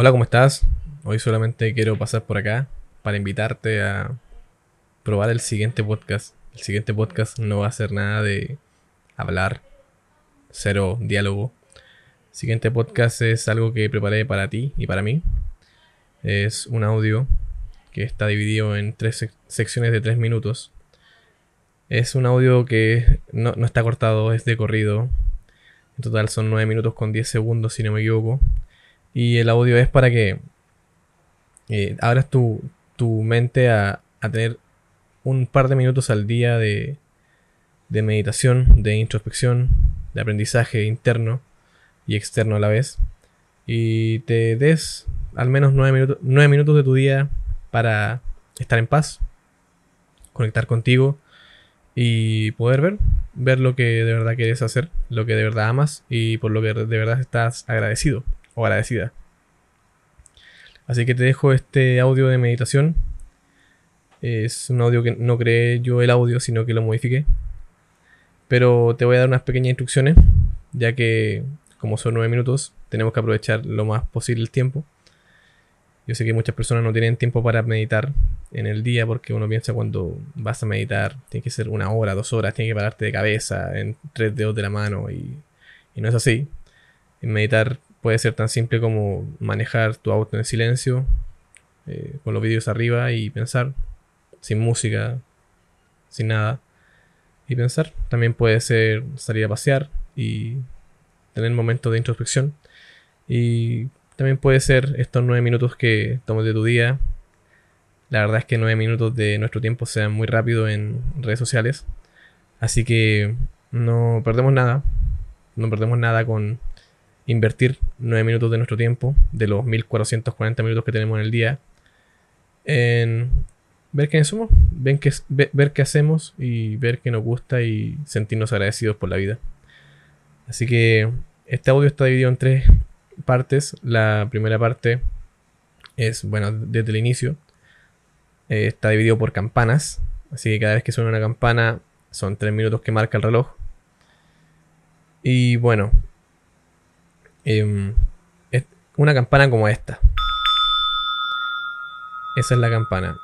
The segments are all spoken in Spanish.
Hola, ¿cómo estás? Hoy solamente quiero pasar por acá para invitarte a probar el siguiente podcast. El siguiente podcast no va a ser nada de hablar, cero diálogo. El siguiente podcast es algo que preparé para ti y para mí. Es un audio que está dividido en tres secciones de tres minutos. Es un audio que no, no está cortado, es de corrido. En total son 9 minutos con 10 segundos, si no me equivoco. Y el audio es para que eh, abras tu, mente a, tener un par de minutos al día de, de meditación, de introspección, de aprendizaje interno y externo a la vez. Y te des al menos 9 minutos, minutos de tu día para estar en paz, conectar contigo y poder ver, ver lo que de verdad quieres hacer, lo que de verdad amas y por lo que de verdad estás agradecido agradecida. Así que te dejo este audio de meditación. Es un audio que no creé yo el audio, sino que lo modifiqué. Pero te voy a dar unas pequeñas instrucciones, ya que como son nueve minutos, tenemos que aprovechar lo más posible el tiempo. Yo sé que muchas personas no tienen tiempo para meditar en el día porque uno piensa cuando vas a meditar tiene que ser una hora, dos horas, tiene que pararte de cabeza en tres dedos de la mano y, y no es así. Meditar puede ser tan simple como manejar tu auto en silencio, eh, con los vídeos arriba y pensar, sin música, sin nada, y pensar. También puede ser salir a pasear y tener momentos de introspección. Y también puede ser estos nueve minutos que tomes de tu día. La verdad es que nueve minutos de nuestro tiempo sean muy rápido en redes sociales. Así que no perdemos nada. No perdemos nada con invertir 9 minutos de nuestro tiempo, de los 1440 minutos que tenemos en el día, en ver quiénes somos, ver qué, ver qué hacemos y ver qué nos gusta y sentirnos agradecidos por la vida. Así que este audio está dividido en tres partes. La primera parte es, bueno, desde el inicio. Eh, está dividido por campanas. Así que cada vez que suena una campana son 3 minutos que marca el reloj. Y bueno, Em, una campana como esta. Esa es la campana.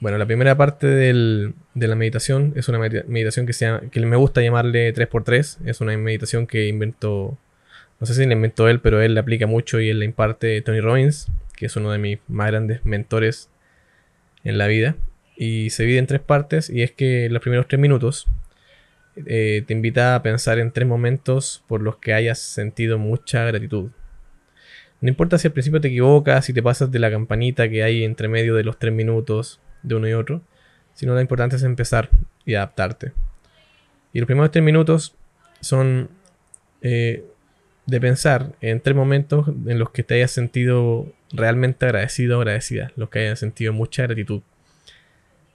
Bueno, la primera parte de la meditación es una meditación que, se que me gusta llamarle 3x3. Es una meditación que inventó, no sé si la inventó él, pero él la aplica mucho y él la imparte Tony Robbins, que es uno de mis más grandes mentores en la vida. Y se divide en tres partes y es que los primeros tres minutos eh, te invita a pensar en tres momentos por los que hayas sentido mucha gratitud. No importa si al principio te equivocas, si te pasas de la campanita que hay entre medio de los tres minutos de uno y otro, sino lo importante es empezar y adaptarte. Y los primeros tres minutos son eh, de pensar en tres momentos en los que te hayas sentido realmente agradecido o agradecida, los que hayas sentido mucha gratitud.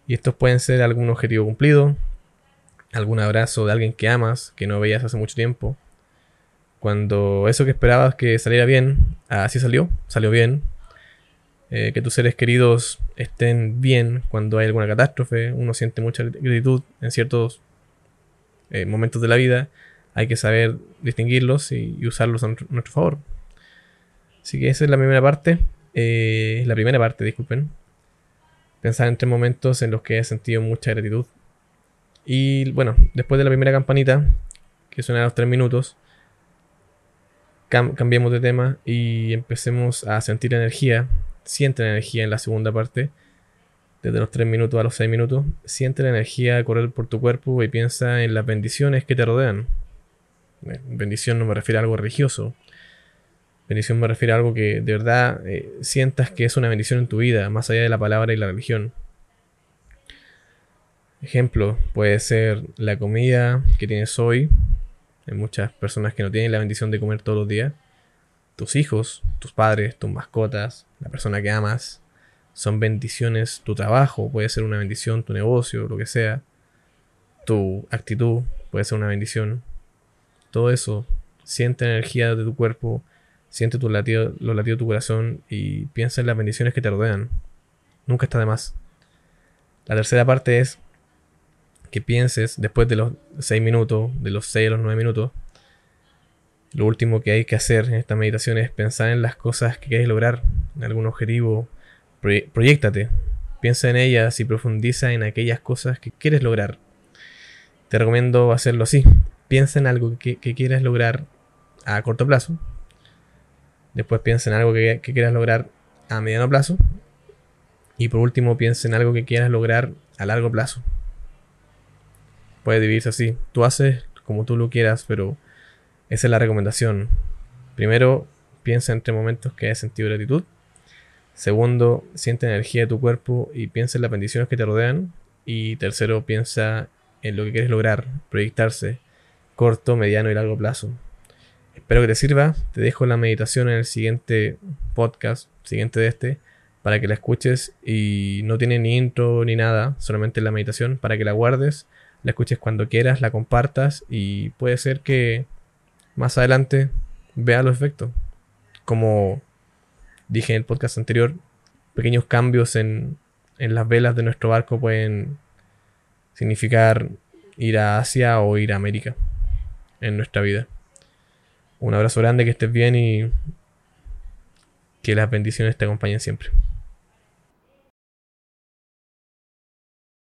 Y estos pueden ser algún objetivo cumplido, algún abrazo de alguien que amas, que no veías hace mucho tiempo. Cuando eso que esperabas que saliera bien, así salió, salió bien. Eh, que tus seres queridos estén bien cuando hay alguna catástrofe, uno siente mucha gratitud en ciertos eh, momentos de la vida, hay que saber distinguirlos y, usarlos a nuestro, favor. Así que esa es la primera parte, eh, la primera parte, disculpen. Pensar en tres momentos en los que he sentido mucha gratitud y bueno, después de la primera campanita, que suena a los 3 minutos, cambiemos de tema y empecemos a sentir energía. Siente la energía en la segunda parte, desde los 3 minutos a los 6 minutos. Siente la energía correr por tu cuerpo y piensa en las bendiciones que te rodean. Bendición no me refiere a algo religioso. Bendición me refiere a algo que de verdad eh, sientas que es una bendición en tu vida, más allá de la palabra y la religión. Ejemplo, puede ser la comida que tienes hoy. Hay muchas personas que no tienen la bendición de comer todos los días. Tus hijos, tus padres, tus mascotas, la persona que amas, son bendiciones. Tu trabajo puede ser una bendición, tu negocio, lo que sea. Tu actitud puede ser una bendición. Todo eso, siente la energía de tu cuerpo, siente tu latido, los latidos de tu corazón y piensa en las bendiciones que te rodean. Nunca está de más. La tercera parte es que pienses después de los 6 minutos, de los 6 a los 9 minutos, Lo último que hay que hacer en esta meditación es pensar en las cosas que quieres lograr, en algún objetivo. proyectate, piensa en ellas y profundiza en aquellas cosas que quieres lograr. Te recomiendo hacerlo así. Piensa en algo que, quieres lograr a corto plazo. Después piensa en algo que, que quieras lograr a mediano plazo. Y por último piensa en algo que quieras lograr a largo plazo. Puede dividirse así. Tú haces como tú lo quieras, pero esa es la recomendación. Primero, piensa entre momentos que hayas sentido gratitud. Segundo, siente energía de tu cuerpo y piensa en las bendiciones que te rodean. Y tercero, piensa en lo que quieres lograr, proyectarse, corto, mediano y largo plazo. Espero que te sirva. Te dejo la meditación en el siguiente podcast, siguiente de este, para que la escuches y no tiene ni intro ni nada, solamente la meditación, para que la guardes, la escuches cuando quieras, la compartas y puede ser que más adelante vea los efectos. Como dije en el podcast anterior, pequeños cambios en, en las velas de nuestro barco pueden significar ir a Asia o ir a América en nuestra vida. Un abrazo grande, que estés bien y que las bendiciones te acompañen siempre.